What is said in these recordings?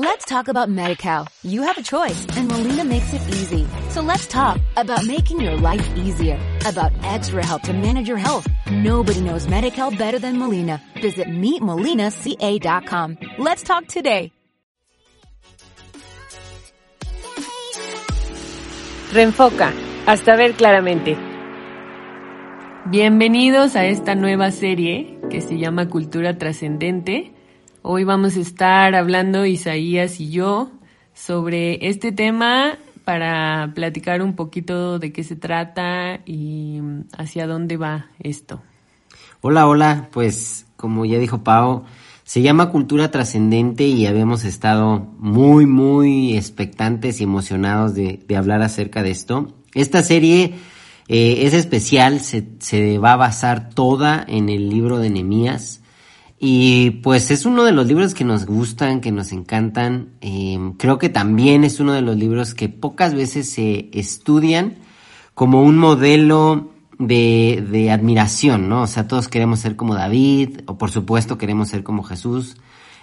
Let's talk about MediCal. You have a choice and Molina makes it easy. So let's talk about making your life easier, about extra help to manage your health. Nobody knows MediCal better than Molina. Visit meetmolinaca.com. Let's talk today. Reenfoca, hasta ver claramente. Bienvenidos a esta nueva serie que se llama Cultura Trascendente. Hoy vamos a estar hablando Isaías y yo sobre este tema para platicar un poquito de qué se trata y hacia dónde va esto. Hola, hola, pues como ya dijo Pau, se llama Cultura Trascendente y habíamos estado muy, muy expectantes y emocionados de, hablar acerca de esto. Esta serie eh, es especial, se, se va a basar toda en el libro de Nehemías. Y pues es uno de los libros que nos gustan, que nos encantan. Em, creo que también es uno de los libros que pocas veces se estudian como un modelo de, de admiración, ¿no? O sea, todos queremos ser como David, o por supuesto queremos ser como Jesús.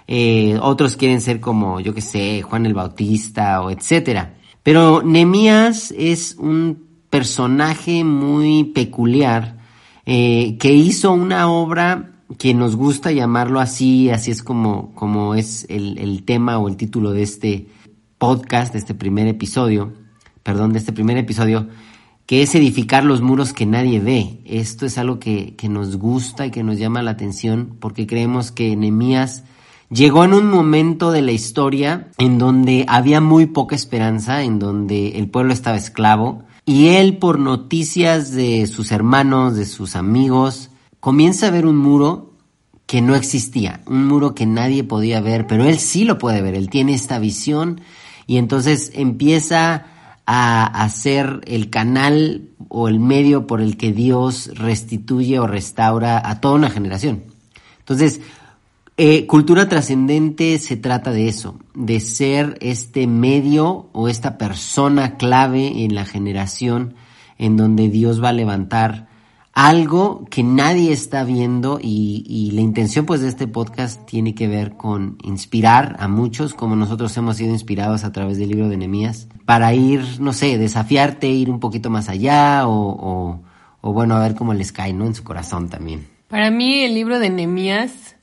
Eh, otros quieren ser como, yo qué sé, Juan el Bautista o etcétera. Pero Nemías es un personaje muy peculiar eh, que hizo una obra que nos gusta llamarlo así, así es como, como es el, el, tema o el título de este podcast, de este primer episodio, perdón, de este primer episodio, que es edificar los muros que nadie ve. Esto es algo que, que nos gusta y que nos llama la atención porque creemos que Nehemías llegó en un momento de la historia en donde había muy poca esperanza, en donde el pueblo estaba esclavo, y él por noticias de sus hermanos, de sus amigos, comienza a ver un muro que no existía, un muro que nadie podía ver, pero él sí lo puede ver, él tiene esta visión y entonces empieza a hacer el canal o el medio por el que Dios restituye o restaura a toda una generación. Entonces, eh, cultura trascendente se trata de eso, de ser este medio o esta persona clave en la generación en donde Dios va a levantar algo que nadie está viendo y, la intención pues de este podcast tiene que ver con inspirar a muchos como nosotros hemos sido inspirados a través del libro de Nehemías para ir, no sé, desafiarte, ir un poquito más allá o, o, bueno, a ver cómo les cae, ¿no? En su corazón también. Para mí el libro de Nehemías,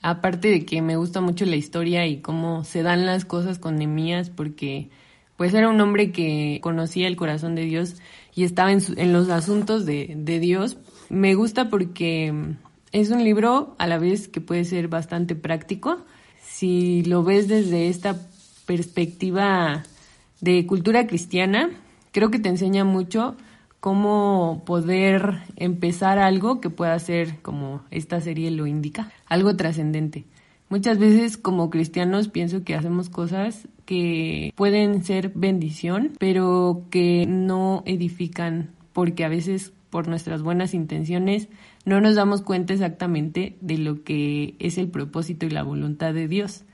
aparte de que me gusta mucho la historia y cómo se dan las cosas con Nehemías porque pues era un hombre que conocía el corazón de Dios y estaba en, en los asuntos de, de, Dios. Me gusta porque es un libro a la vez que puede ser bastante práctico. Si lo ves desde esta perspectiva de cultura cristiana, creo que te enseña mucho cómo poder empezar algo que pueda ser, como esta serie lo indica, algo trascendente. Muchas veces como cristianos pienso que hacemos cosas que pueden ser bendición, pero que no edifican porque a veces por nuestras buenas intenciones no nos damos cuenta exactamente de lo que es el propósito y la voluntad de Dios.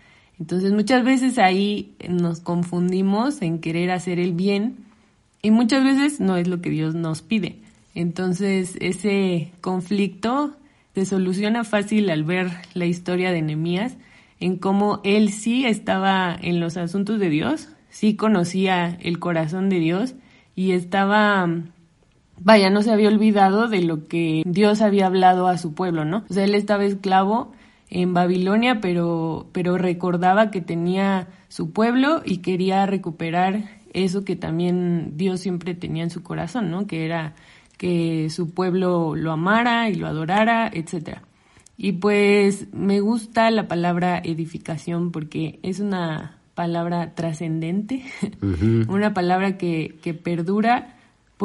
Entonces muchas veces ahí nos confundimos en querer hacer el bien y muchas veces no es lo que Dios nos pide. Entonces ese conflicto se soluciona fácil al ver la historia de Nehemías, en cómo él sí estaba en los asuntos de Dios, sí conocía el corazón de Dios y estaba, vaya, no se había olvidado de lo que Dios había hablado a su pueblo, ¿no? O sea, él estaba esclavo en Babilonia, pero, pero recordaba que tenía su pueblo y quería recuperar eso que también Dios siempre tenía en su corazón, ¿no? Que era que su pueblo lo amara y lo adorara, etc. Y pues me gusta la palabra edificación porque es una palabra trascendente, una palabra que, que perdura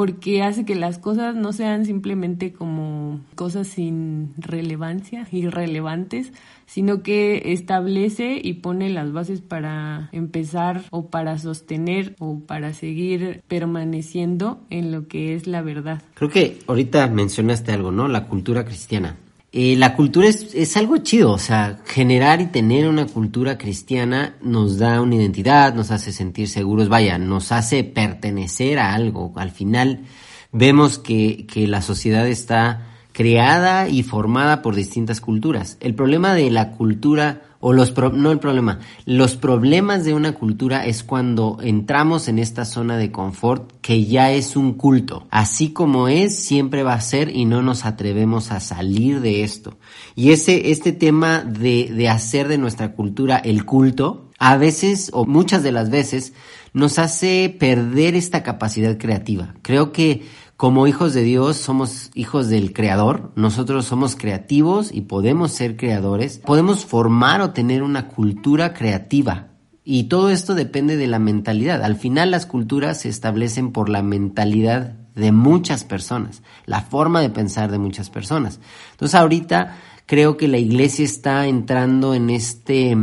porque hace que las cosas no sean simplemente como cosas sin relevancia, irrelevantes, sino que establece y pone las bases para empezar o para sostener o para seguir permaneciendo en lo que es la verdad. Creo que ahorita mencionaste algo, ¿no? La cultura cristiana. Eh, la cultura es, es, algo chido, o sea, generar y tener una cultura cristiana nos da una identidad, nos hace sentir seguros, vaya, nos hace pertenecer a algo. Al final vemos que, que la sociedad está creada y formada por distintas culturas. El problema de la cultura o los no el problema, los problemas de una cultura es cuando entramos en esta zona de confort que ya es un culto. Así como es, siempre va a ser y no nos atrevemos a salir de esto. Y ese, este tema de, de hacer de nuestra cultura el culto, a veces o muchas de las veces nos hace perder esta capacidad creativa. Creo que como hijos de Dios somos hijos del Creador, nosotros somos creativos y podemos ser creadores, podemos formar o tener una cultura creativa. Y todo esto depende de la mentalidad. Al final las culturas se establecen por la mentalidad de muchas personas, la forma de pensar de muchas personas. Entonces ahorita creo que la iglesia está entrando en este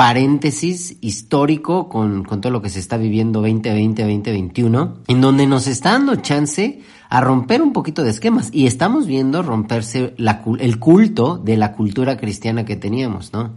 paréntesis histórico con, con, todo lo que se está viviendo 2020, 2021, en donde nos está dando chance a romper un poquito de esquemas y estamos viendo romperse el culto de la cultura cristiana que teníamos, ¿no?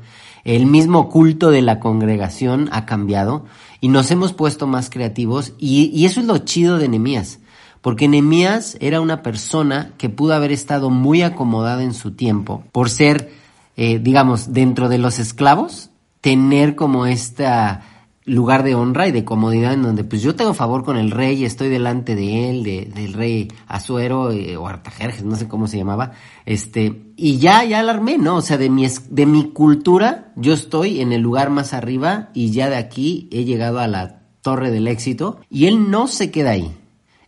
El mismo culto de la congregación ha cambiado y nos hemos puesto más creativos y, y eso es lo chido de Nehemías. Porque Nehemías era una persona que pudo haber estado muy acomodada en su tiempo por ser, eh, digamos, dentro de los esclavos, tener como esta lugar de honra y de comodidad en donde pues yo tengo favor con el rey, estoy delante de él, de, del rey Azuero eh, o Artajerjes, no sé cómo se llamaba, este, y ya, ya alarmé, ¿no? O sea, de mi, de mi cultura, yo estoy en el lugar más arriba y ya de aquí he llegado a la torre del éxito y él no se queda ahí.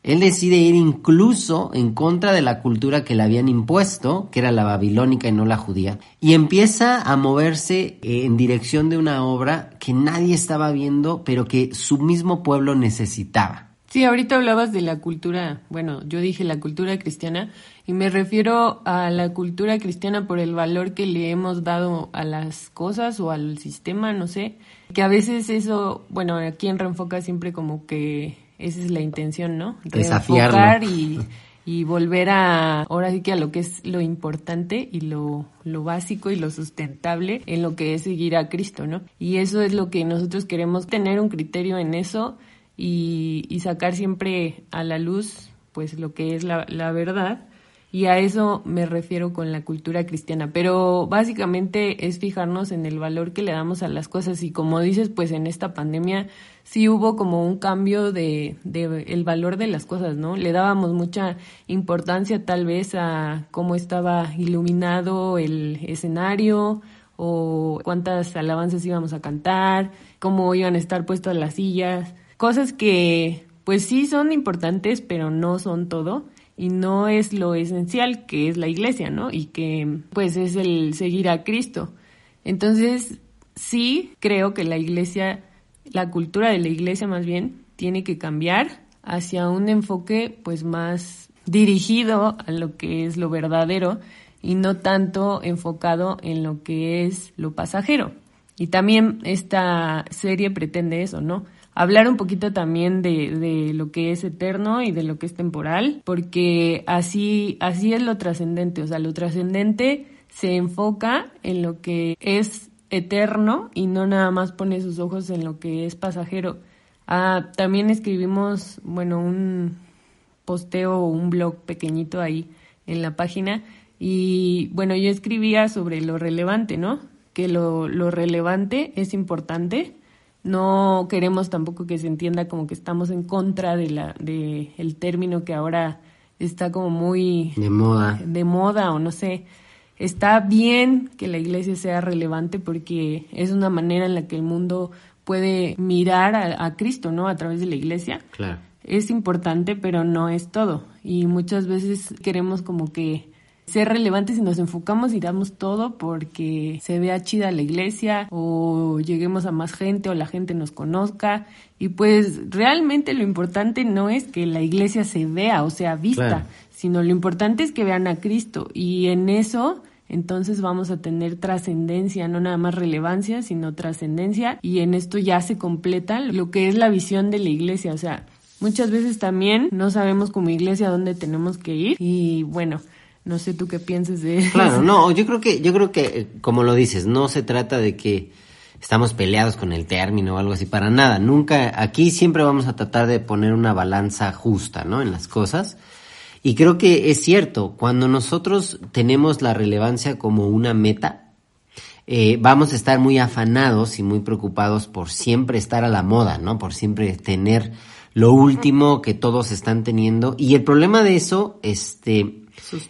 Él decide ir incluso en contra de la cultura que le habían impuesto, que era la babilónica y no la judía, y empieza a moverse eh, en dirección de una obra que nadie estaba viendo, pero que su mismo pueblo necesitaba. Sí, ahorita hablabas de la cultura, bueno, yo dije la cultura cristiana y me refiero a la cultura cristiana por el valor que le hemos dado a las cosas o al sistema, no sé, que a veces eso, bueno, aquí en Reenfoca siempre como que esa es la intención, ¿no? Desafiarlo. y, y volver a, ahora sí que a lo que es lo importante y lo, lo básico y lo sustentable en lo que es seguir a Cristo, ¿no? Y eso es lo que nosotros queremos tener un criterio en eso y, y sacar siempre a la luz pues lo que es la, la verdad y a eso me refiero con la cultura cristiana. Pero básicamente es fijarnos en el valor que le damos a las cosas y como dices, pues en esta pandemia sí hubo como un cambio de, de el valor de las cosas, ¿no? Le dábamos mucha importancia tal vez a cómo estaba iluminado el escenario o cuántas alabanzas íbamos a cantar, cómo iban a estar puestas las sillas, cosas que pues sí son importantes, pero no son todo y no es lo esencial que es la iglesia, ¿no? Y que pues es el seguir a Cristo. Entonces, sí creo que la iglesia, la cultura de la iglesia más bien, tiene que cambiar hacia un enfoque pues más dirigido a lo que es lo verdadero y no tanto enfocado en lo que es lo pasajero. Y también esta serie pretende eso, ¿no? Hablar un poquito también de, de, lo que es eterno y de lo que es temporal, porque así, así es lo trascendente, o sea, lo trascendente se enfoca en lo que es eterno y no nada más pone sus ojos en lo que es pasajero. Ah, también escribimos, bueno, un posteo o un blog pequeñito ahí en la página y bueno, yo escribía sobre lo relevante, ¿no? Que lo, lo relevante es importante, no queremos tampoco que se entienda como que estamos en contra de la de el término que ahora está como muy de moda. De moda o no sé. Está bien que la iglesia sea relevante porque es una manera en la que el mundo puede mirar a, a Cristo, ¿no? A través de la iglesia. Claro. Es importante, pero no es todo. Y muchas veces queremos como que ser relevantes y nos enfocamos y damos todo porque se vea chida la iglesia o lleguemos a más gente o la gente nos conozca. Y pues realmente lo importante no es que la iglesia se vea o sea vista, sino lo importante es que vean a Cristo. Y en eso entonces vamos a tener trascendencia, no nada más relevancia, sino trascendencia. Y en esto ya se completa lo que es la visión de la iglesia. O sea, muchas veces también no sabemos como iglesia dónde tenemos que ir. Y bueno, no sé tú qué piensas de eso. Claro, no, yo creo que, yo creo que, eh, como lo dices, no se trata de que estamos peleados con el término o algo así, para nada. Nunca, aquí siempre vamos a tratar de poner una balanza justa, ¿no? En las cosas. Y creo que es cierto, cuando nosotros tenemos la relevancia como una meta, eh, vamos a estar muy afanados y muy preocupados por siempre estar a la moda, ¿no? Por siempre tener lo último que todos están teniendo. Y el problema de eso, este,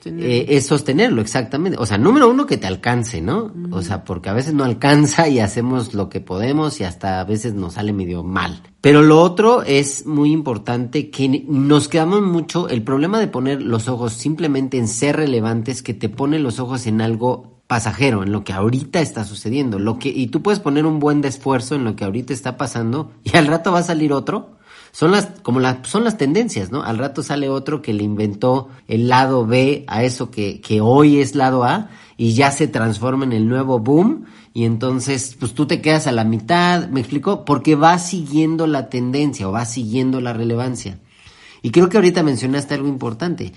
eh, es sostenerlo, exactamente. O sea, número uno, que te alcance, ¿no? O sea, porque a veces no alcanza y hacemos lo que podemos y hasta a veces nos sale medio mal. Pero lo otro es muy importante que nos quedamos mucho, el problema de poner los ojos simplemente en ser relevantes, que te pone los ojos en algo pasajero, en lo que ahorita está sucediendo, lo que, y tú puedes poner un buen de esfuerzo en lo que ahorita está pasando y al rato va a salir otro son las, como las, son las tendencias, ¿no? Al rato sale otro que le inventó el lado B a eso que, que hoy es lado A y ya se transforma en el nuevo boom y entonces pues tú te quedas a la mitad, ¿me explico? Porque va siguiendo la tendencia o va siguiendo la relevancia. Y creo que ahorita mencionaste algo importante.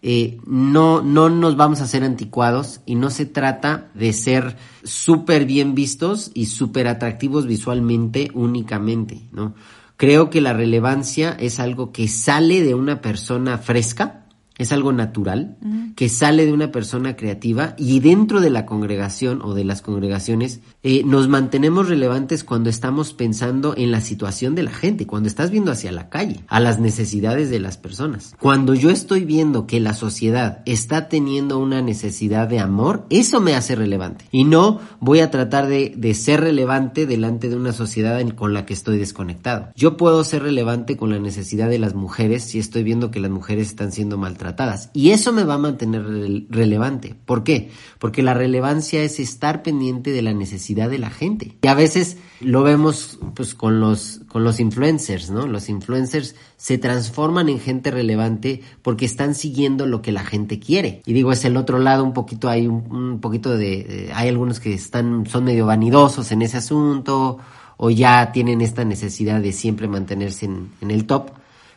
Eh, no, no nos vamos a hacer anticuados y no se trata de ser súper bien vistos y súper atractivos visualmente únicamente, ¿no? Creo que la relevancia es algo que sale de una persona fresca, es algo natural, que sale de una persona creativa y dentro de la congregación o de las congregaciones eh, nos mantenemos relevantes cuando estamos pensando en la situación de la gente, cuando estás viendo hacia la calle, a las necesidades de las personas. Cuando yo estoy viendo que la sociedad está teniendo una necesidad de amor, eso me hace relevante. Y no voy a tratar de, de ser relevante delante de una sociedad con la que estoy desconectado. Yo puedo ser relevante con la necesidad de las mujeres si estoy viendo que las mujeres están siendo maltratadas. Y eso me va a mantener relevante. ¿Por qué? Porque la relevancia es estar pendiente de la necesidad de la gente. Y a veces lo vemos pues con los con los influencers, ¿no? Los influencers se transforman en gente relevante porque están siguiendo lo que la gente quiere. Y digo, es el otro lado un poquito hay un, poquito de, hay algunos que están son medio vanidosos en ese asunto o ya tienen esta necesidad de siempre mantenerse en, en el top.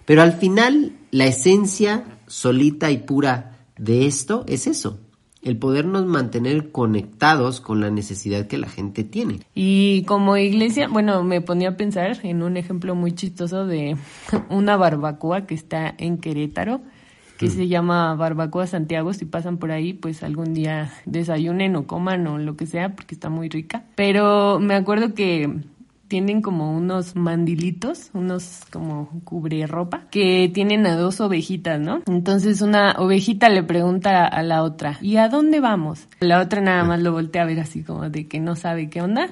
Pero al final la esencia solita y pura de esto es eso, el podernos mantener conectados con la necesidad que la gente tiene. Y como iglesia, bueno, me ponía a pensar en un ejemplo muy chistoso de una barbacoa que está en Querétaro, que mm. se llama Barbacoa Santiago. Si pasan por ahí, pues algún día desayunen o coman o lo que sea, porque está muy rica. Pero me acuerdo que tienen como unos mandilitos, unos como cubre ropa, que tienen a dos ovejitas, ¿no? Entonces una ovejita le pregunta a la otra, ¿y a dónde vamos? La otra nada más lo voltea a ver así como de que no sabe qué onda.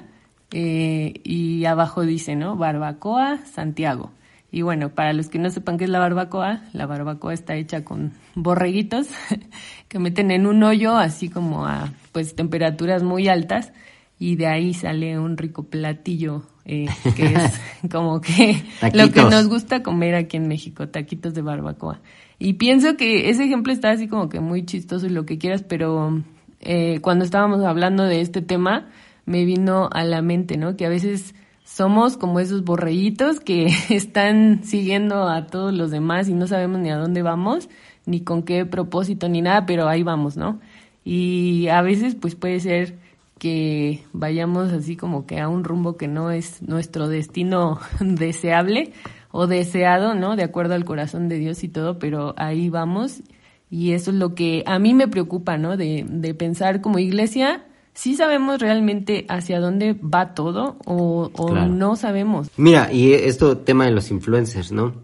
Eh, y abajo dice, ¿no? Barbacoa, Santiago. Y bueno, para los que no sepan qué es la barbacoa, la barbacoa está hecha con borreguitos que meten en un hoyo así como a pues temperaturas muy altas y de ahí sale un rico platillo eh, que es como que lo que nos gusta comer aquí en México, taquitos de barbacoa. Y pienso que ese ejemplo está así como que muy chistoso y lo que quieras, pero eh, cuando estábamos hablando de este tema, me vino a la mente, ¿no? Que a veces somos como esos borreguitos que están siguiendo a todos los demás y no sabemos ni a dónde vamos, ni con qué propósito, ni nada, pero ahí vamos, ¿no? Y a veces pues puede ser que vayamos así como que a un rumbo que no es nuestro destino deseable o deseado, ¿no? De acuerdo al corazón de Dios y todo, pero ahí vamos y eso es lo que a mí me preocupa, ¿no? De, de pensar como iglesia, ¿sí sabemos realmente hacia dónde va todo o, o no sabemos? Mira, y esto tema de los influencers, ¿no?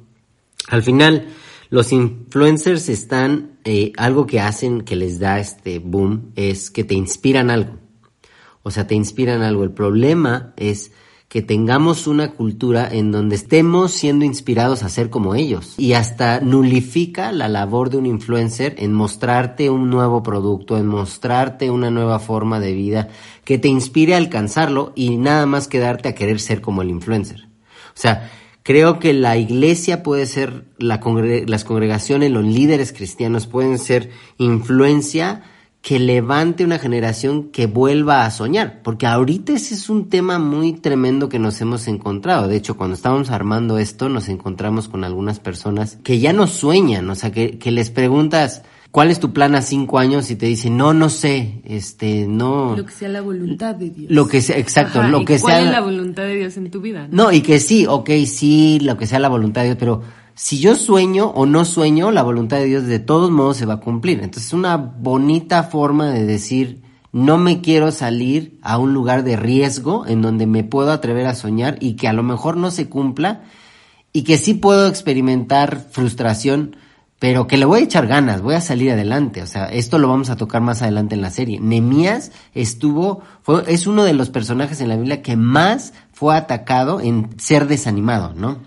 Al final, los influencers están, eh, algo que hacen que les da este boom es que te inspiran algo o sea, te inspiran algo. El problema es que tengamos una cultura en donde estemos siendo inspirados a ser como ellos. Y hasta nulifica la labor de un influencer en mostrarte un nuevo producto, en mostrarte una nueva forma de vida que te inspire a alcanzarlo y nada más quedarte a querer ser como el influencer. O sea, creo que la iglesia puede ser, la las congregaciones, los líderes cristianos pueden ser influencia que levante una generación que vuelva a soñar, porque ahorita ese es un tema muy tremendo que nos hemos encontrado. De hecho, cuando estábamos armando esto, nos encontramos con algunas personas que ya no sueñan, o sea, que, que les preguntas, ¿cuál es tu plan a cinco años? Y te dicen, no, no sé, este, no. Lo que sea la voluntad de Dios. Lo que sea, exacto, lo que sea. ¿Cuál es la voluntad de Dios en tu vida? ¿no? y que sí, ok, sí, lo que sea la voluntad de Dios, pero si yo sueño o no sueño, la voluntad de Dios de todos modos se va a cumplir. Entonces es una bonita forma de decir, no me quiero salir a un lugar de riesgo en donde me puedo atrever a soñar y que a lo mejor no se cumpla y que sí puedo experimentar frustración, pero que le voy a echar ganas, voy a salir adelante. O sea, esto lo vamos a tocar más adelante en la serie. Nemías estuvo, fue, es uno de los personajes en la Biblia que más fue atacado en ser desanimado, ¿no?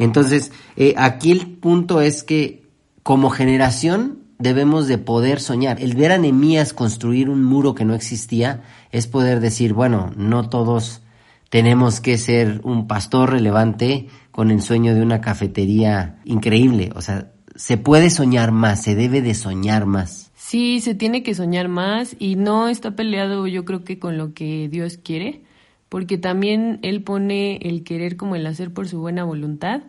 Entonces, eh, aquí el punto es que como generación debemos de poder soñar. El ver a Nemías construir un muro que no existía es poder decir, bueno, no todos tenemos que ser un pastor relevante con el sueño de una cafetería increíble. O sea, se puede soñar más, se debe de soñar más. Sí, se tiene que soñar más y no está peleado yo creo que con lo que Dios quiere, porque también Él pone el querer como el hacer por su buena voluntad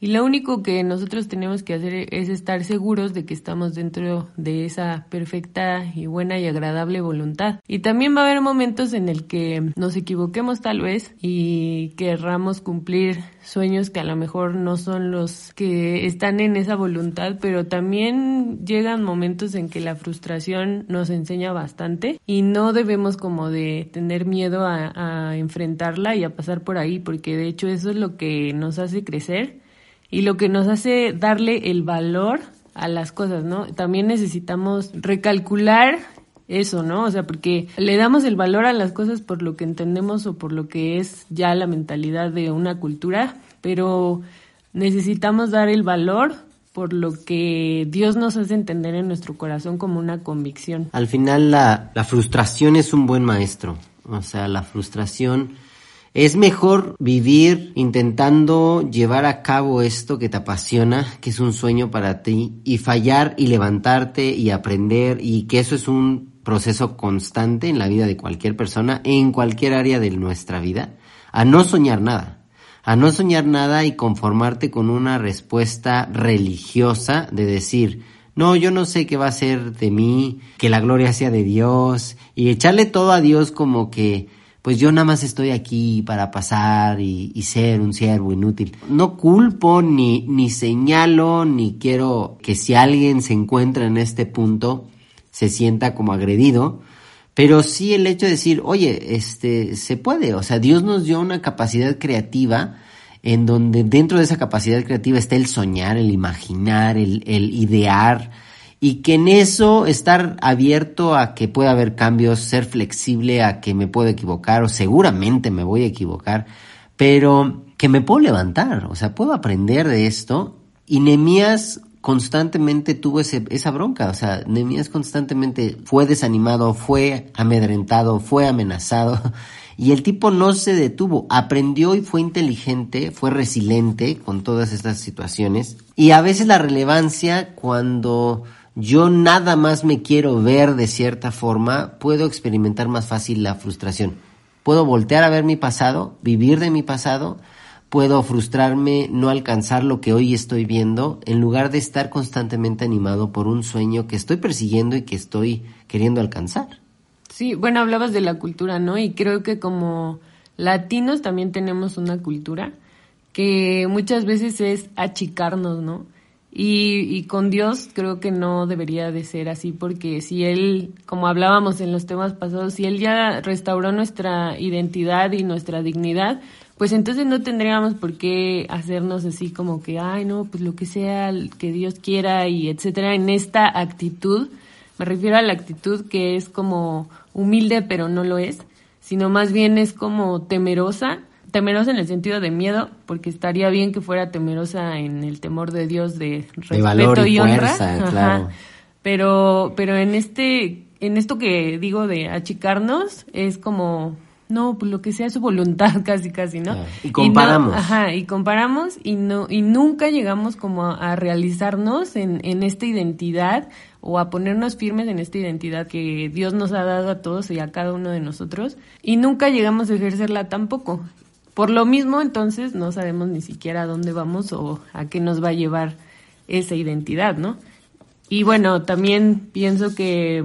y lo único que nosotros tenemos que hacer es estar seguros de que estamos dentro de esa perfecta y buena y agradable voluntad. Y también va a haber momentos en el que nos equivoquemos tal vez y querramos cumplir sueños que a lo mejor no son los que están en esa voluntad, pero también llegan momentos en que la frustración nos enseña bastante y no debemos como de tener miedo a, a enfrentarla y a pasar por ahí, porque de hecho eso es lo que nos hace crecer y lo que nos hace darle el valor a las cosas, ¿no? También necesitamos recalcular eso, ¿no? O sea, porque le damos el valor a las cosas por lo que entendemos o por lo que es ya la mentalidad de una cultura, pero necesitamos dar el valor por lo que Dios nos hace entender en nuestro corazón como una convicción. Al final la, la frustración es un buen maestro, o sea, la frustración es mejor vivir intentando llevar a cabo esto que te apasiona, que es un sueño para ti, y fallar y levantarte y aprender, y que eso es un proceso constante en la vida de cualquier persona, en cualquier área de nuestra vida, a no soñar nada, a no soñar nada y conformarte con una respuesta religiosa de decir, no, yo no sé qué va a ser de mí, que la gloria sea de Dios, y echarle todo a Dios como que pues yo nada más estoy aquí para pasar y, ser un siervo inútil. No culpo ni, ni señalo ni quiero que si alguien se encuentra en este punto se sienta como agredido, pero sí el hecho de decir, oye, este, se puede, o sea, Dios nos dio una capacidad creativa en donde dentro de esa capacidad creativa está el soñar, el imaginar, el, el idear, y que en eso estar abierto a que pueda haber cambios, ser flexible a que me puedo equivocar o seguramente me voy a equivocar, pero que me puedo levantar, o sea, puedo aprender de esto. Y Nemías constantemente tuvo ese, esa bronca, o sea, Nemías constantemente fue desanimado, fue amedrentado, fue amenazado y el tipo no se detuvo, aprendió y fue inteligente, fue resiliente con todas estas situaciones. Y a veces la relevancia cuando yo nada más me quiero ver de cierta forma, puedo experimentar más fácil la frustración. Puedo voltear a ver mi pasado, vivir de mi pasado, puedo frustrarme, no alcanzar lo que hoy estoy viendo, en lugar de estar constantemente animado por un sueño que estoy persiguiendo y que estoy queriendo alcanzar. Sí, bueno, hablabas de la cultura, ¿no? Y creo que como latinos también tenemos una cultura que muchas veces es achicarnos, ¿no? Y, y, con Dios creo que no debería de ser así, porque si Él, como hablábamos en los temas pasados, si Él ya restauró nuestra identidad y nuestra dignidad, pues entonces no tendríamos por qué hacernos así como que, ay, no, pues lo que sea que Dios quiera y etcétera, en esta actitud, me refiero a la actitud que es como humilde pero no lo es, sino más bien es como temerosa temerosa en el sentido de miedo, porque estaría bien que fuera temerosa en el temor de Dios de respeto y, honra. Pero, pero en este, en esto que digo de achicarnos, es como, no, pues lo que sea su voluntad, casi, casi, ¿no? Y comparamos. ajá, y comparamos y no, y nunca llegamos como a, realizarnos en, en esta identidad o a ponernos firmes en esta identidad que Dios nos ha dado a todos y a cada uno de nosotros y nunca llegamos a ejercerla tampoco. Por lo mismo, entonces, no sabemos ni siquiera a dónde vamos o a qué nos va a llevar esa identidad, ¿no? Y bueno, también pienso que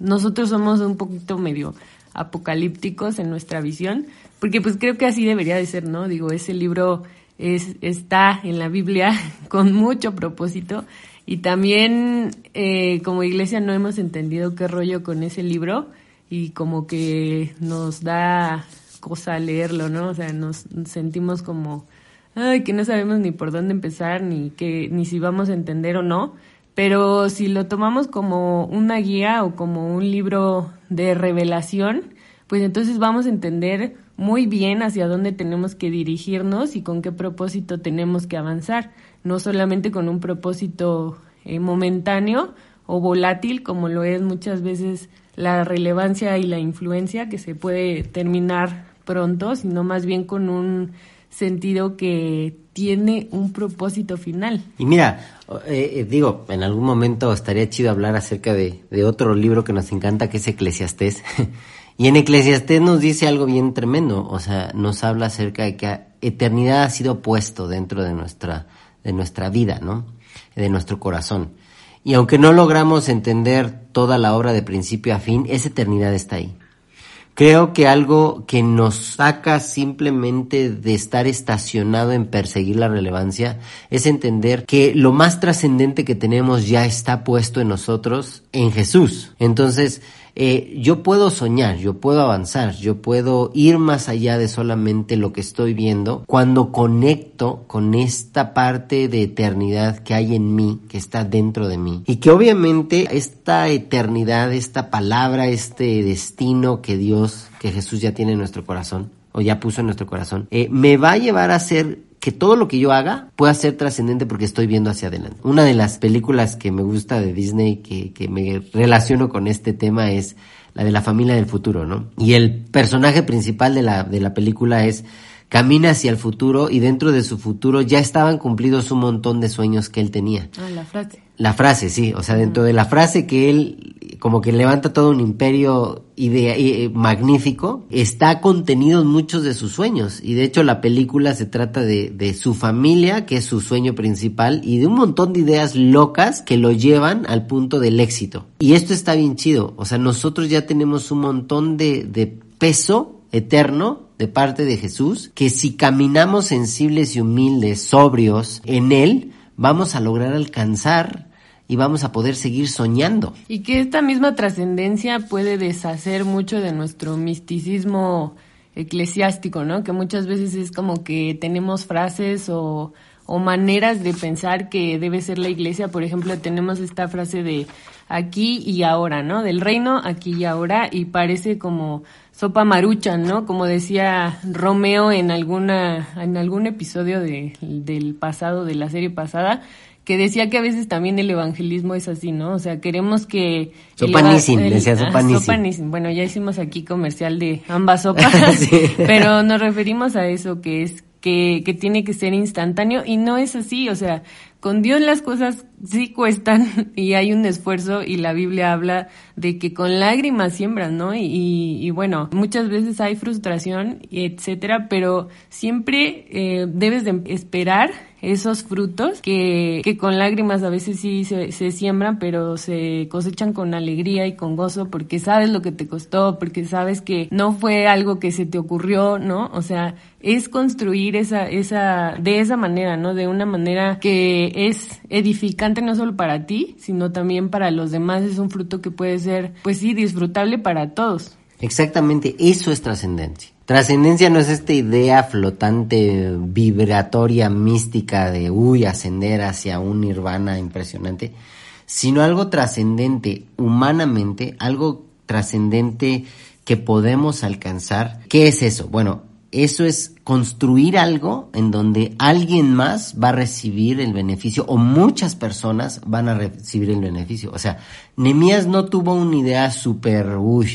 nosotros somos un poquito medio apocalípticos en nuestra visión, porque pues creo que así debería de ser, ¿no? Digo, ese libro es, está en la Biblia con mucho propósito y también eh, como iglesia no hemos entendido qué rollo con ese libro y como que nos da cosa leerlo, ¿no? O sea, nos sentimos como, ay, que no sabemos ni por dónde empezar, ni que, ni si vamos a entender o no. Pero si lo tomamos como una guía o como un libro de revelación, pues entonces vamos a entender muy bien hacia dónde tenemos que dirigirnos y con qué propósito tenemos que avanzar, no solamente con un propósito eh, momentáneo o volátil como lo es muchas veces la relevancia y la influencia que se puede terminar pronto, sino más bien con un sentido que tiene un propósito final. Y mira, eh, eh, digo, en algún momento estaría chido hablar acerca de, de otro libro que nos encanta, que es Eclesiastés. y en Eclesiastés nos dice algo bien tremendo, o sea, nos habla acerca de que eternidad ha sido puesto dentro de nuestra, de nuestra vida, ¿no? De nuestro corazón. Y aunque no logramos entender toda la obra de principio a fin, esa eternidad está ahí. Creo que algo que nos saca simplemente de estar estacionado en perseguir la relevancia es entender que lo más trascendente que tenemos ya está puesto en nosotros en Jesús. Entonces, eh, yo puedo soñar, yo puedo avanzar, yo puedo ir más allá de solamente lo que estoy viendo cuando conecto con esta parte de eternidad que hay en mí, que está dentro de mí. Y que obviamente esta eternidad, esta palabra, este destino que Dios, que Jesús ya tiene en nuestro corazón, o ya puso en nuestro corazón, eh, me va a llevar a ser que todo lo que yo haga pueda ser trascendente porque estoy viendo hacia adelante. Una de las películas que me gusta de Disney, que, que me relaciono con este tema, es la de la familia del futuro, ¿no? Y el personaje principal de la, de la película es camina hacia el futuro y dentro de su futuro ya estaban cumplidos un montón de sueños que él tenía. Ah, la frase. La frase, sí, o sea, dentro de la frase que él como que levanta todo un imperio idea, eh, magnífico, está contenido en muchos de sus sueños y de hecho la película se trata de, de su familia, que es su sueño principal, y de un montón de ideas locas que lo llevan al punto del éxito. Y esto está bien chido, o sea, nosotros ya tenemos un montón de, de peso eterno de parte de Jesús, que si caminamos sensibles y humildes, sobrios en Él, vamos a lograr alcanzar y vamos a poder seguir soñando. Y que esta misma trascendencia puede deshacer mucho de nuestro misticismo eclesiástico, ¿no? Que muchas veces es como que tenemos frases o, o maneras de pensar que debe ser la iglesia. Por ejemplo, tenemos esta frase de aquí y ahora, ¿no? Del reino aquí y ahora y parece como sopa maruchan, ¿no? Como decía Romeo en alguna en algún episodio de, del pasado de la serie pasada que decía que a veces también el evangelismo es así, ¿no? O sea, queremos que... Sopa decía sopa Bueno, ya hicimos aquí comercial de ambas sopas, pero nos referimos a eso que es que, que tiene que ser instantáneo y no es así, o sea, con Dios las cosas sí cuestan y hay un esfuerzo y la Biblia habla de que con lágrimas siembran, ¿no? Y, y, bueno, muchas veces hay frustración, etcétera, pero siempre eh, debes de esperar esos frutos que, que con lágrimas a veces sí se, se, siembran, pero se cosechan con alegría y con gozo porque sabes lo que te costó, porque sabes que no fue algo que se te ocurrió, ¿no? O sea, es construir esa, esa, de esa manera, ¿no? De una manera que es edificante no solo para ti, sino también para los demás. Es un fruto que puede ser, pues sí, disfrutable para todos. Exactamente, eso es trascendencia. Trascendencia no es esta idea flotante, vibratoria, mística de, uy, ascender hacia un nirvana impresionante, sino algo trascendente humanamente, algo trascendente que podemos alcanzar. ¿Qué es eso? Bueno, eso es construir algo en donde alguien más va a recibir el beneficio o muchas personas van a recibir el beneficio. O sea, Nemías no tuvo una idea super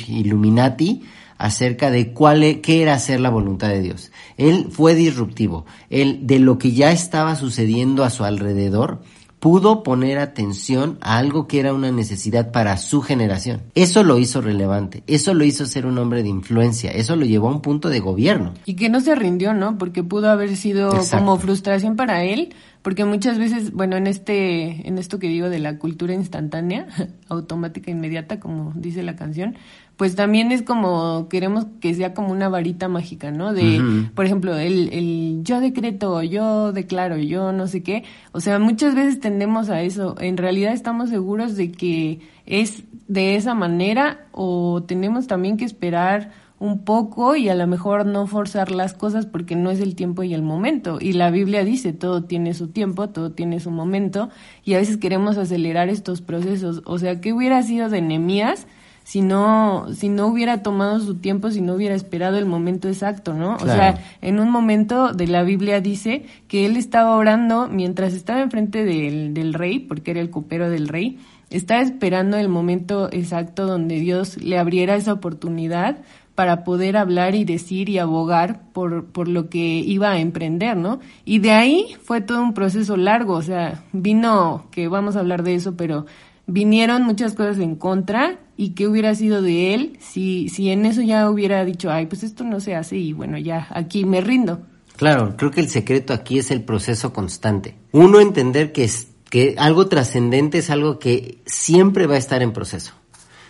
illuminati acerca de cuál e, qué era hacer la voluntad de Dios. Él fue disruptivo. Él de lo que ya estaba sucediendo a su alrededor, pudo poner atención a algo que era una necesidad para su generación. Eso lo hizo relevante, eso lo hizo ser un hombre de influencia, eso lo llevó a un punto de gobierno. Y que no se rindió, ¿no? Porque pudo haber sido como frustración para él, porque muchas veces, bueno, en este, en esto que digo de la cultura instantánea, automática, inmediata, como dice la canción, pues también es como queremos que sea como una varita mágica, ¿no? De, por ejemplo, el, el yo decreto, yo declaro, yo no sé qué. O sea, muchas veces tendemos a eso. En realidad estamos seguros de que es de esa manera o tenemos también que esperar un poco y a lo mejor no forzar las cosas porque no es el tiempo y el momento. Y la Biblia dice, todo tiene su tiempo, todo tiene su momento y a veces queremos acelerar estos procesos. O sea, ¿qué hubiera sido de Nehemías si no, si no hubiera tomado su tiempo, si no hubiera esperado el momento exacto, ¿no? O sea, en un momento de la Biblia dice que él estaba orando mientras estaba enfrente del, del rey, porque era el copero del rey, estaba esperando el momento exacto donde Dios le abriera esa oportunidad para poder hablar y decir y abogar por, por lo que iba a emprender, ¿no? Y de ahí fue todo un proceso largo, o sea, vino, que vamos a hablar de eso, pero vinieron muchas cosas en contra y qué hubiera sido de él si, si en eso ya hubiera dicho, ay, pues esto no se hace y bueno, ya aquí me rindo. Claro, creo que el secreto aquí es el proceso constante. Uno entender que, es, que algo trascendente es algo que siempre va a estar en proceso,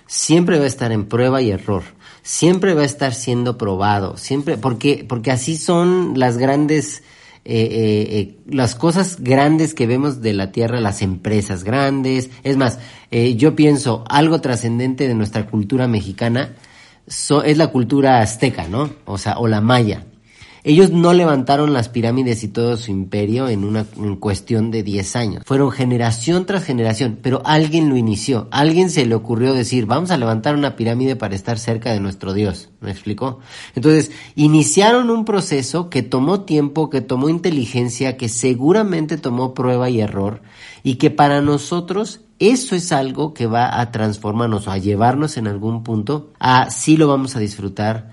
siempre va a estar en prueba y error, siempre va a estar siendo probado, siempre, porque, porque así son las grandes eh, eh, eh, las cosas grandes que vemos de la Tierra, las empresas grandes. Es más, eh, yo pienso, algo trascendente de nuestra cultura mexicana es la cultura azteca, ¿no? O sea, o la maya. Ellos no levantaron las pirámides y todo su imperio en una cuestión de 10 años. Fueron generación tras generación, pero alguien lo inició. Alguien se le ocurrió decir, vamos a levantar una pirámide para estar cerca de nuestro Dios. ¿Me explicó? Entonces, iniciaron un proceso que tomó tiempo, que tomó inteligencia, que seguramente tomó prueba y error, y que para nosotros eso es algo que va a transformarnos a llevarnos en algún punto a sí lo vamos a disfrutar,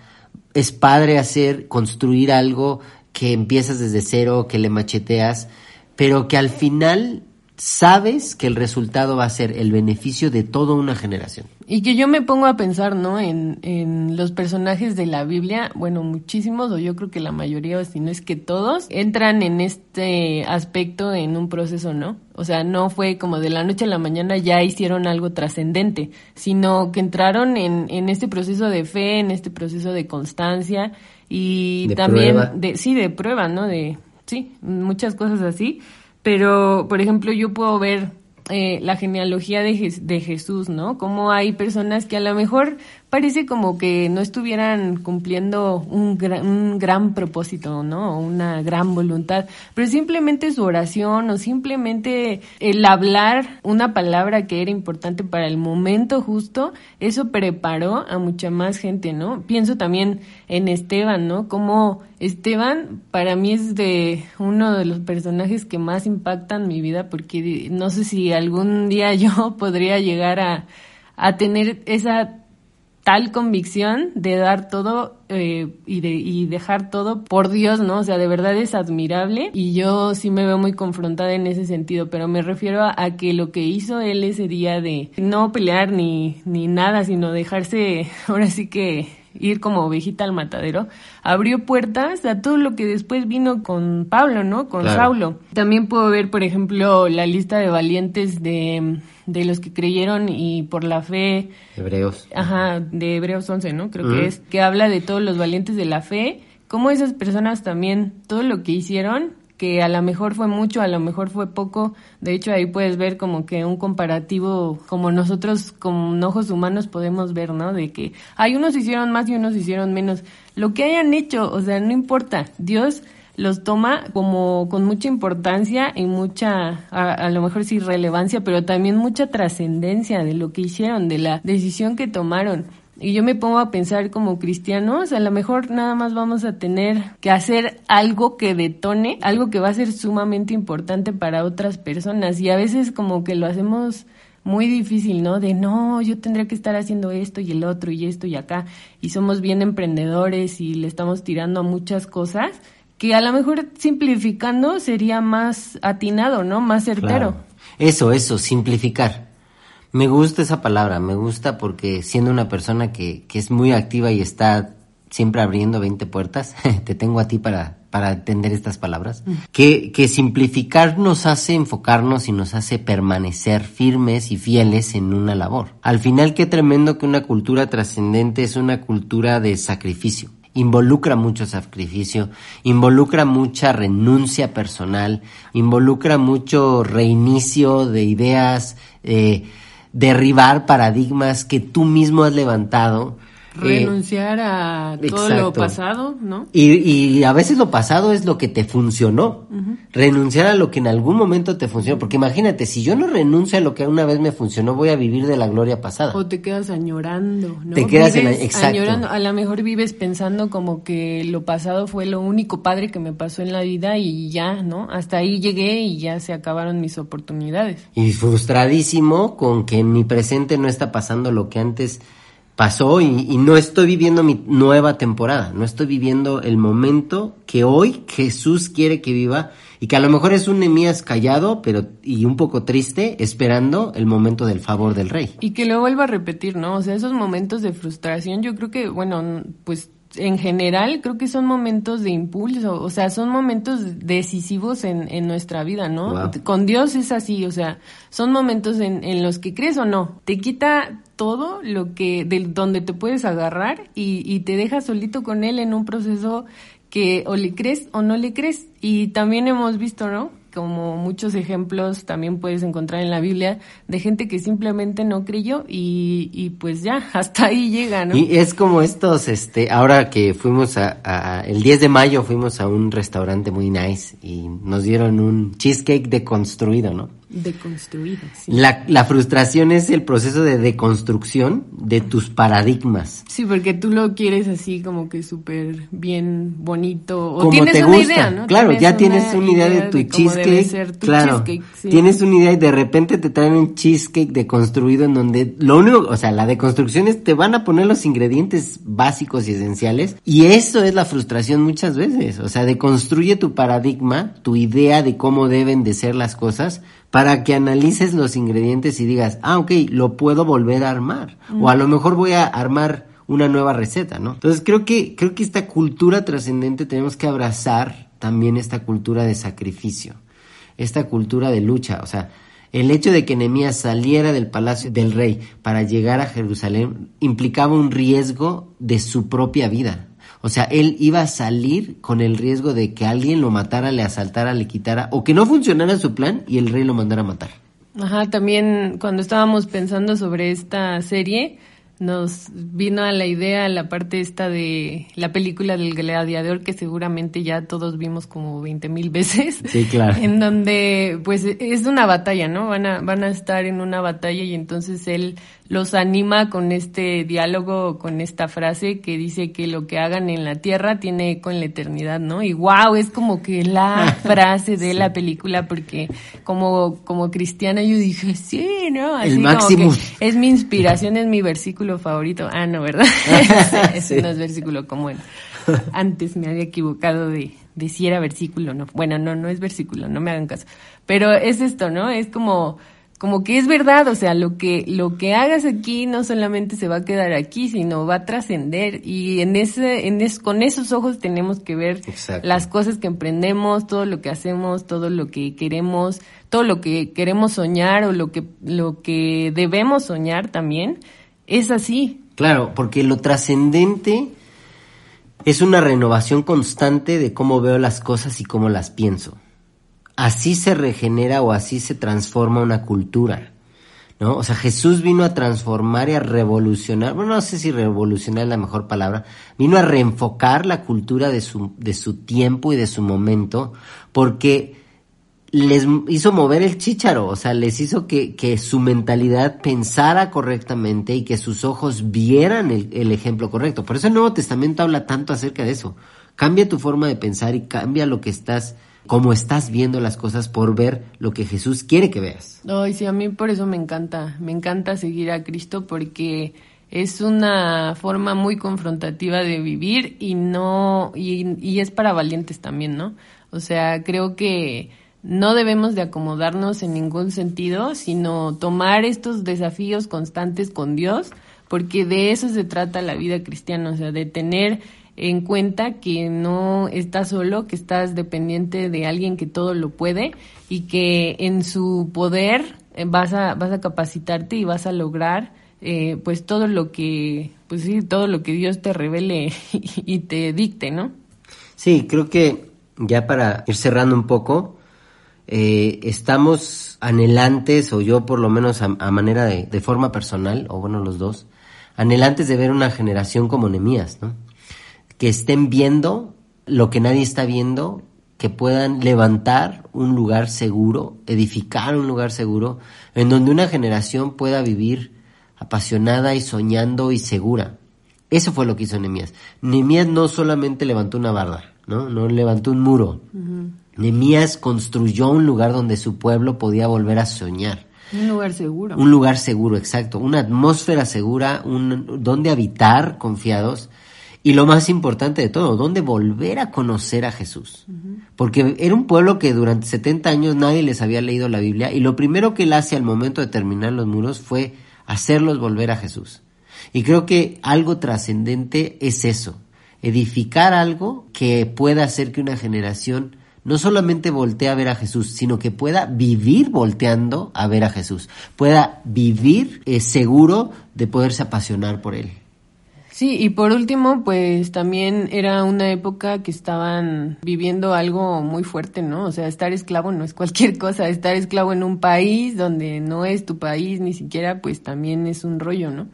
es padre hacer, construir algo que empiezas desde cero, que le macheteas, pero que al final sabes que el resultado va a ser el beneficio de toda una generación. Y que yo me pongo a pensar, ¿no? En, en los personajes de la Biblia, bueno, muchísimos, o yo creo que la mayoría, o si no es que todos, entran en este aspecto en un proceso, ¿no? O sea, no fue como de la noche a la mañana ya hicieron algo trascendente, sino que entraron en, en este proceso de fe, en este proceso de constancia y también de, sí, de prueba, ¿no? De, sí, muchas cosas así pero, por ejemplo, yo puedo ver eh, la genealogía de, de Jesús, ¿no? Como hay personas que a lo mejor parece como que no estuvieran cumpliendo un gran, un gran propósito, ¿no? Una gran voluntad, pero simplemente su oración o simplemente el hablar una palabra que era importante para el momento justo, eso preparó a mucha más gente, ¿no? Pienso también en Esteban, ¿no? Como Esteban para mí es de uno de los personajes que más impactan mi vida porque no sé si algún día yo podría llegar a, a tener esa tal convicción de dar todo eh, y, de, y dejar todo por Dios, ¿no? O sea, de verdad es admirable y yo sí me veo muy confrontada en ese sentido, pero me refiero a, que lo que hizo él ese día de no pelear ni, ni nada, sino dejarse, ahora sí que ir como ovejita al matadero, abrió puertas a todo lo que después vino con Pablo, ¿no? Con Saulo. También puedo ver, por ejemplo, la lista de valientes de de los que creyeron y por la fe. Hebreos. Ajá, de Hebreos 11, ¿no? Creo que es, que habla de todos los valientes de la fe, cómo esas personas también, todo lo que hicieron, que a lo mejor fue mucho, a lo mejor fue poco, de hecho ahí puedes ver como que un comparativo, como nosotros con ojos humanos podemos ver, ¿no? De que hay unos hicieron más y unos hicieron menos. Lo que hayan hecho, o sea, no importa, Dios los toma como con mucha importancia y mucha, a, lo mejor sí relevancia, pero también mucha trascendencia de lo que hicieron, de la decisión que tomaron. Y yo me pongo a pensar como cristianos, a lo mejor nada más vamos a tener que hacer algo que detone, algo que va a ser sumamente importante para otras personas. Y a veces como que lo hacemos muy difícil, ¿no? De no, yo tendría que estar haciendo esto y el otro y esto y acá. Y somos bien emprendedores y le estamos tirando a muchas cosas que a lo mejor simplificando sería más atinado, ¿no? Más certero. Eso, eso, simplificar. Me gusta esa palabra, me gusta porque siendo una persona que, que es muy activa y está siempre abriendo 20 puertas, te tengo a ti para para entender estas palabras, que, que simplificar nos hace enfocarnos y nos hace permanecer firmes y fieles en una labor. Al final, qué tremendo que una cultura trascendente es una cultura de sacrificio involucra mucho sacrificio, involucra mucha renuncia personal, involucra mucho reinicio de ideas, eh, derribar paradigmas que tú mismo has levantado Renunciar a todo lo pasado, ¿no? Y, y, a veces lo pasado es lo que te funcionó. Renunciar a lo que en algún momento te funcionó. Porque imagínate, si yo no renuncio a lo que una vez me funcionó, voy a vivir de la gloria pasada. O te quedas añorando, ¿no? Te quedas Exacto. A lo mejor vives pensando como que lo pasado fue lo único padre que me pasó en la vida y ya, ¿no? Hasta ahí llegué y ya se acabaron mis oportunidades. Y frustradísimo con que en mi presente no está pasando lo que antes pasó y, no estoy viviendo mi nueva temporada, no estoy viviendo el momento que hoy Jesús quiere que viva y que a lo mejor es un Nemías callado pero y un poco triste esperando el momento del favor del rey. Y que lo vuelva a repetir, ¿no? O sea, esos momentos de frustración yo creo que, bueno, pues en general creo que son momentos de impulso, o sea, son momentos decisivos en, en nuestra vida, ¿no? Con Dios es así, o sea, son momentos en, en, los que crees o no, te quita todo lo que, de donde te puedes agarrar y, y te deja solito con Él en un proceso que o le crees o no le crees. Y también hemos visto, ¿no? Como muchos ejemplos también puedes encontrar en la Biblia de gente que simplemente no creyó y, y pues ya, hasta ahí llega, ¿no? Y es como estos, este, ahora que fuimos a, a, el 10 de mayo fuimos a un restaurante muy nice y nos dieron un cheesecake deconstruido, ¿no? Deconstruido, sí. La, la frustración es el proceso de deconstrucción de tus paradigmas. Sí, porque tú lo quieres así como que súper bien bonito. O tienes una idea, ¿no? Claro, ya tienes una idea, de tu cheesecake. claro, tienes una idea y de repente te traen un cheesecake deconstruido en donde lo único, o sea, la deconstrucción es te van a poner los ingredientes básicos y esenciales y eso es la frustración muchas veces. O sea, deconstruye tu paradigma, tu idea de cómo deben de ser las cosas para que analices los ingredientes y digas, ah, ok, lo puedo volver a armar. O a lo mejor voy a armar una nueva receta, ¿no? Entonces creo que, creo que esta cultura trascendente tenemos que abrazar también esta cultura de sacrificio, esta cultura de lucha, o sea, el hecho de que Nehemías saliera del palacio del rey para llegar a Jerusalén implicaba un riesgo de su propia vida. O sea, él iba a salir con el riesgo de que alguien lo matara, le asaltara, le quitara, o que no funcionara su plan y el rey lo mandara a matar. Ajá, también cuando estábamos pensando sobre esta serie, nos vino a la idea la parte esta de la película del gladiador que seguramente ya todos vimos como 20 mil veces. Sí, claro. En donde pues es una batalla, ¿no? Van a, van a estar en una batalla y entonces él los anima con este diálogo, con esta frase que dice que lo que hagan en la tierra tiene eco en la eternidad, ¿no? Y wow, es como que la frase de la película porque como, como cristiana yo dije, sí, ¿no? Así El máximo. es mi inspiración, es mi versículo favorito. Ah, no, ¿verdad? Ese no es versículo como él. Antes me había equivocado de, de si era versículo, no. Bueno, no, no es versículo, no me hagan caso. Pero es esto, ¿no? Es como como que es verdad, o sea, lo que lo que hagas aquí no solamente se va a quedar aquí, sino va a trascender. Y en ese en es, con esos ojos tenemos que ver las cosas que emprendemos, todo lo que hacemos, todo lo que queremos, todo lo que queremos soñar o lo que lo que debemos soñar también es así. Claro, porque lo trascendente es una renovación constante de cómo veo las cosas y cómo las pienso así se regenera o así se transforma una cultura. ¿No? O sea, Jesús vino a transformar y a revolucionar, bueno, no sé si revolucionar es la mejor palabra, vino a reenfocar la cultura de su, de su tiempo y de su momento, porque les hizo mover el chícharo, o sea, les hizo que, que su mentalidad pensara correctamente y que sus ojos vieran el, el ejemplo correcto. Por eso el Nuevo Testamento habla tanto acerca de eso. Cambia tu forma de pensar y cambia lo que estás cómo estás viendo las cosas por ver lo que Jesús quiere que veas. Ay, sí, a mí por eso me encanta, me encanta seguir a Cristo porque es una forma muy confrontativa de vivir y no y, y es para valientes también, ¿no? O sea, creo que no debemos de acomodarnos en ningún sentido, sino tomar estos desafíos constantes con Dios, porque de eso se trata la vida cristiana, o sea, de tener en cuenta que no estás solo, que estás dependiente de alguien que todo lo puede y que en su poder eh, vas a, vas a capacitarte y vas a lograr eh, pues todo lo que, pues sí, todo lo que Dios te revele y te dicte, ¿no? Sí, creo que ya para ir cerrando un poco, eh, estamos anhelantes, o yo por lo menos a, manera de, de, forma personal, o bueno, los dos, anhelantes de ver una generación como Nemías, ¿no? Que estén viendo lo que nadie está viendo, que puedan levantar un lugar seguro, edificar un lugar seguro, en donde una generación pueda vivir apasionada y soñando y segura. Eso fue lo que hizo Nemías. Nemías no solamente levantó una barda, ¿no? No levantó un muro. Nemías construyó un lugar donde su pueblo podía volver a soñar. Un lugar seguro. Un lugar seguro, exacto. Una atmósfera segura, un, donde habitar confiados. Y lo más importante de todo, donde volver a conocer a Jesús. Porque era un pueblo que durante 70 años nadie les había leído la Biblia y lo primero que él hace al momento de terminar los muros fue hacerlos volver a Jesús. Y creo que algo trascendente es eso, edificar algo que pueda hacer que una generación no solamente voltee a ver a Jesús, sino que pueda vivir volteando a ver a Jesús, pueda vivir eh, seguro de poderse apasionar por Él. Sí, y por último, pues también era una época que estaban viviendo algo muy fuerte, ¿no? O sea, estar esclavo no es cualquier cosa, estar esclavo en un país donde no es tu país ni siquiera, pues también es un rollo, ¿no?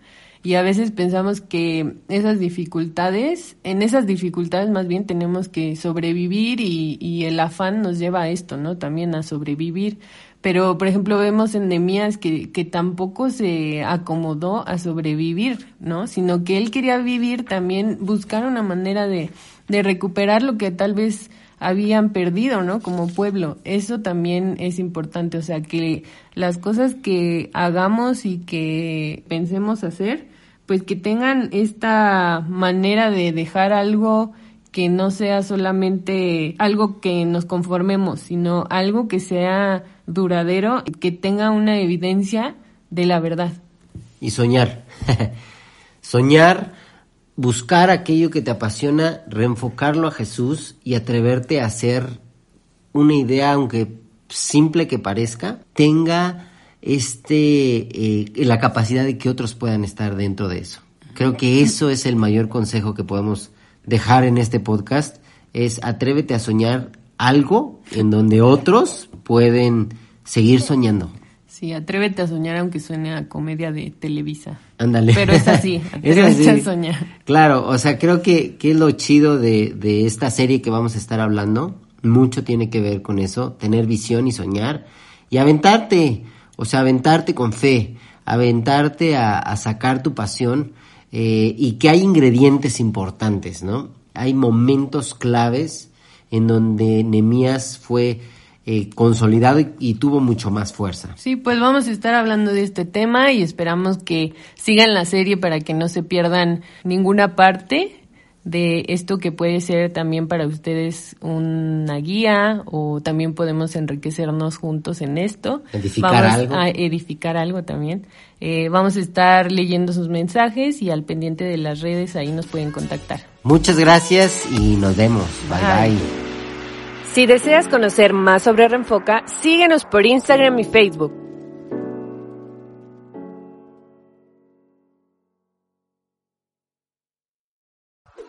Y a veces pensamos que esas dificultades, en esas dificultades más bien tenemos que sobrevivir y, el afán nos lleva a esto, ¿no? También a sobrevivir. Pero, por ejemplo, vemos en Nemías que, que tampoco se acomodó a sobrevivir, ¿no? Sino que él quería vivir también, buscar una manera de, de recuperar lo que tal vez habían perdido, ¿no? Como pueblo. Eso también es importante, o sea, que las cosas que hagamos y que pensemos hacer, pues que tengan esta manera de dejar algo que no sea solamente algo que nos conformemos, sino algo que sea duradero, que tenga una evidencia de la verdad. Y soñar. soñar buscar aquello que te apasiona, reenfocarlo a Jesús y atreverte a hacer una idea, aunque simple que parezca, tenga este eh, la capacidad de que otros puedan estar dentro de eso. Creo que eso es el mayor consejo que podemos dejar en este podcast, es atrévete a soñar algo en donde otros pueden seguir soñando. Sí, atrévete a soñar aunque suene a comedia de Televisa. Ándale. Pero es así, atrévete a soñar. Claro, o sea, creo que, que es lo chido de, de esta serie que vamos a estar hablando. Mucho tiene que ver con eso, tener visión y soñar. Y aventarte, o sea, aventarte con fe, aventarte a, sacar tu pasión eh, y que hay ingredientes importantes, ¿no? Hay momentos claves en donde Nemías fue eh, consolidado y, tuvo mucho más fuerza. Sí, pues vamos a estar hablando de este tema y esperamos que sigan la serie para que no se pierdan ninguna parte de esto que puede ser también para ustedes una guía o también podemos enriquecernos juntos en esto. Edificar vamos A edificar algo también. Eh, vamos a estar leyendo sus mensajes y al pendiente de las redes ahí nos pueden contactar. Muchas gracias y nos vemos. bye. bye. Si deseas conocer más sobre Renfoca, síguenos por Instagram y Facebook.